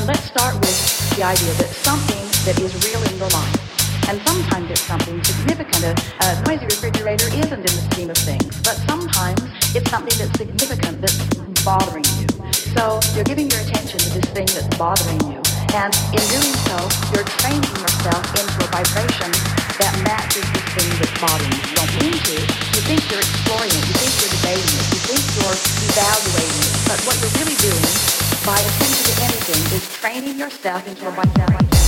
And let's start with the idea that something that is real in your life. And sometimes it's something significant. A, a noisy refrigerator isn't in the scheme of things, but sometimes it's something that's significant that's bothering you. So you're giving your attention to this thing that's bothering you. And in doing so, you're training yourself into a vibration that matches this thing that's bothering you. You don't mean to. You think you're exploring it. You think you're debating it. You think you're evaluating it. But what you're really doing by to anything is training yourself into a vibration.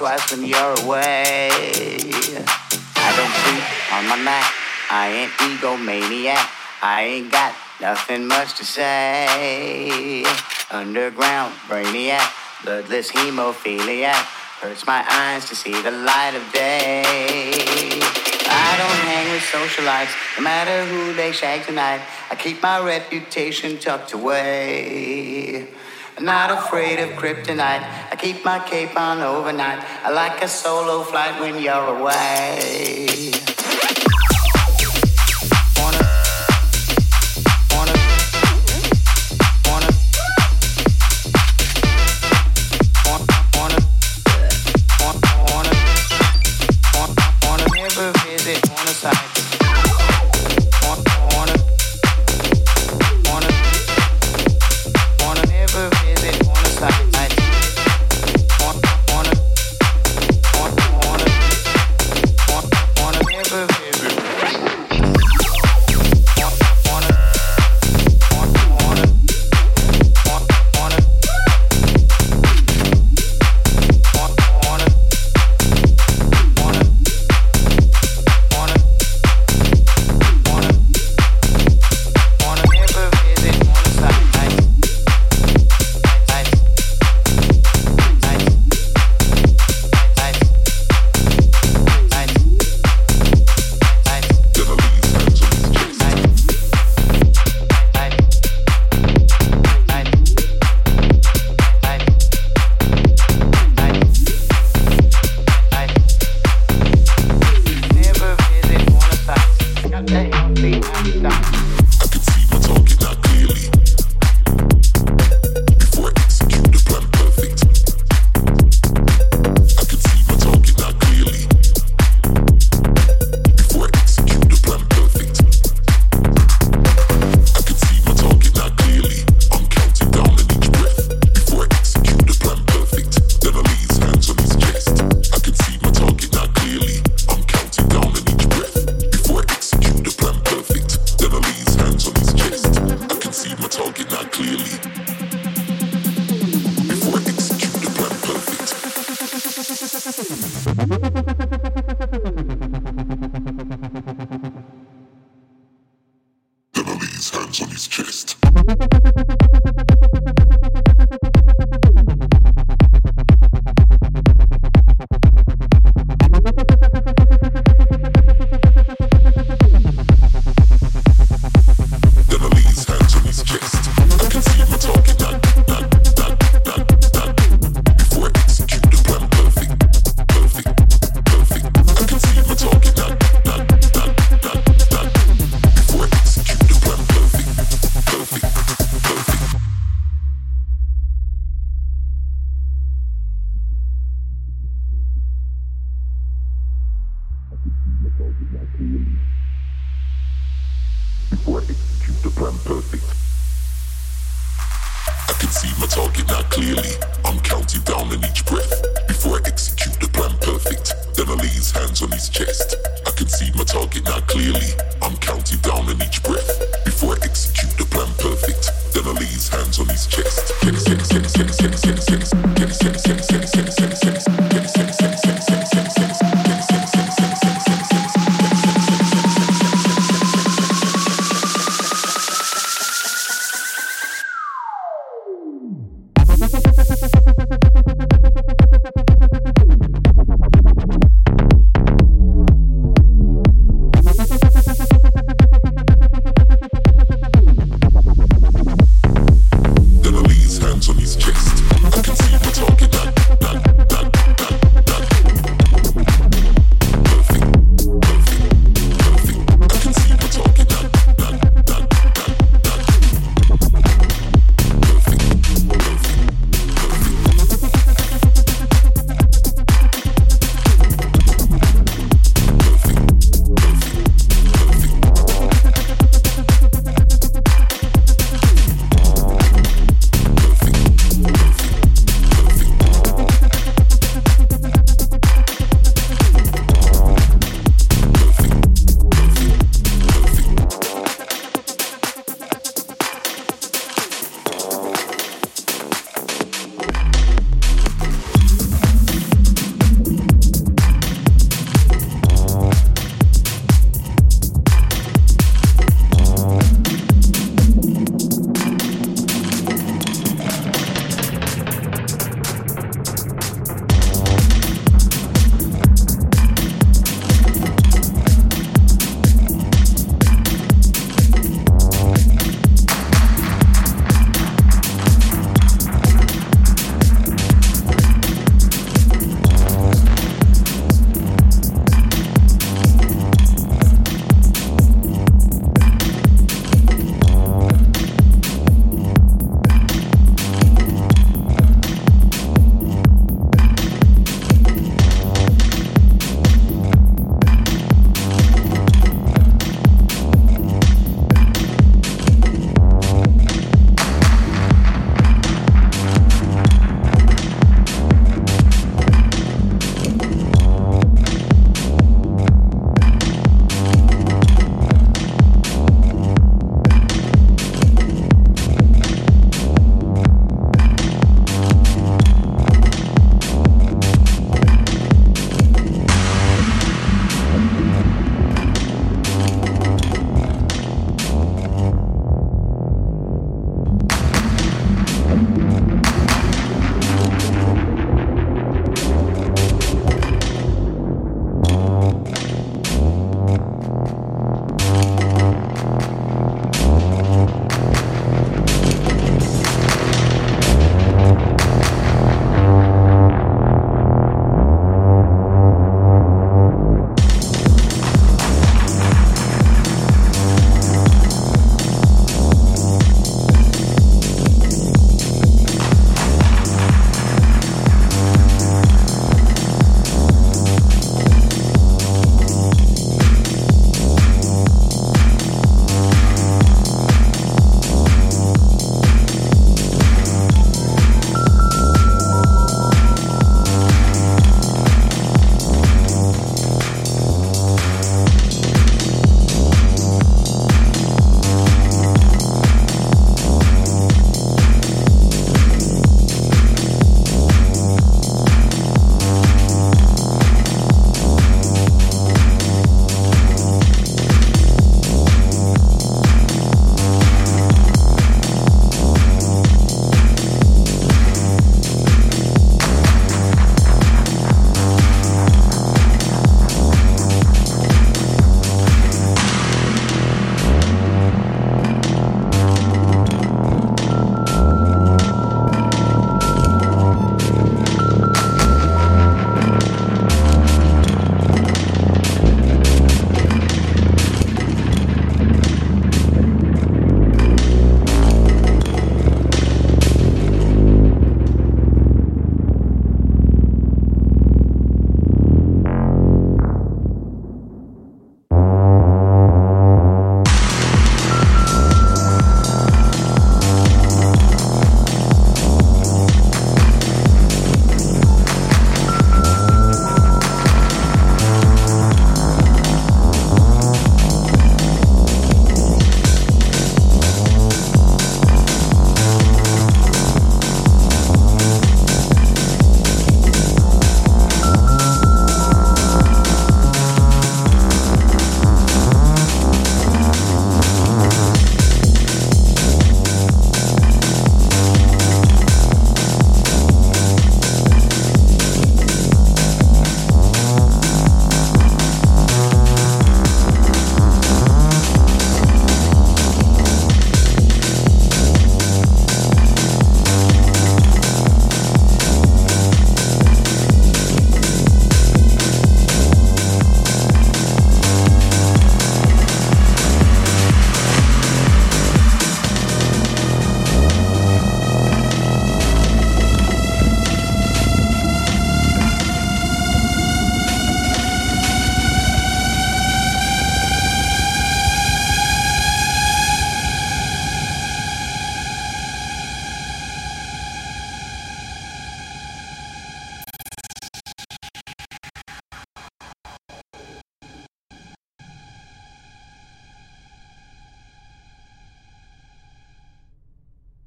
Twice when you're away. I don't sleep on my Mac. I ain't egomaniac. I ain't got nothing much to say. Underground brainiac, bloodless hemophiliac. Hurts my eyes to see the light of day. I don't hang with socialites, no matter who they shag tonight. I keep my reputation tucked away. Not afraid of kryptonite. I keep my cape on overnight. I like a solo flight when you're away.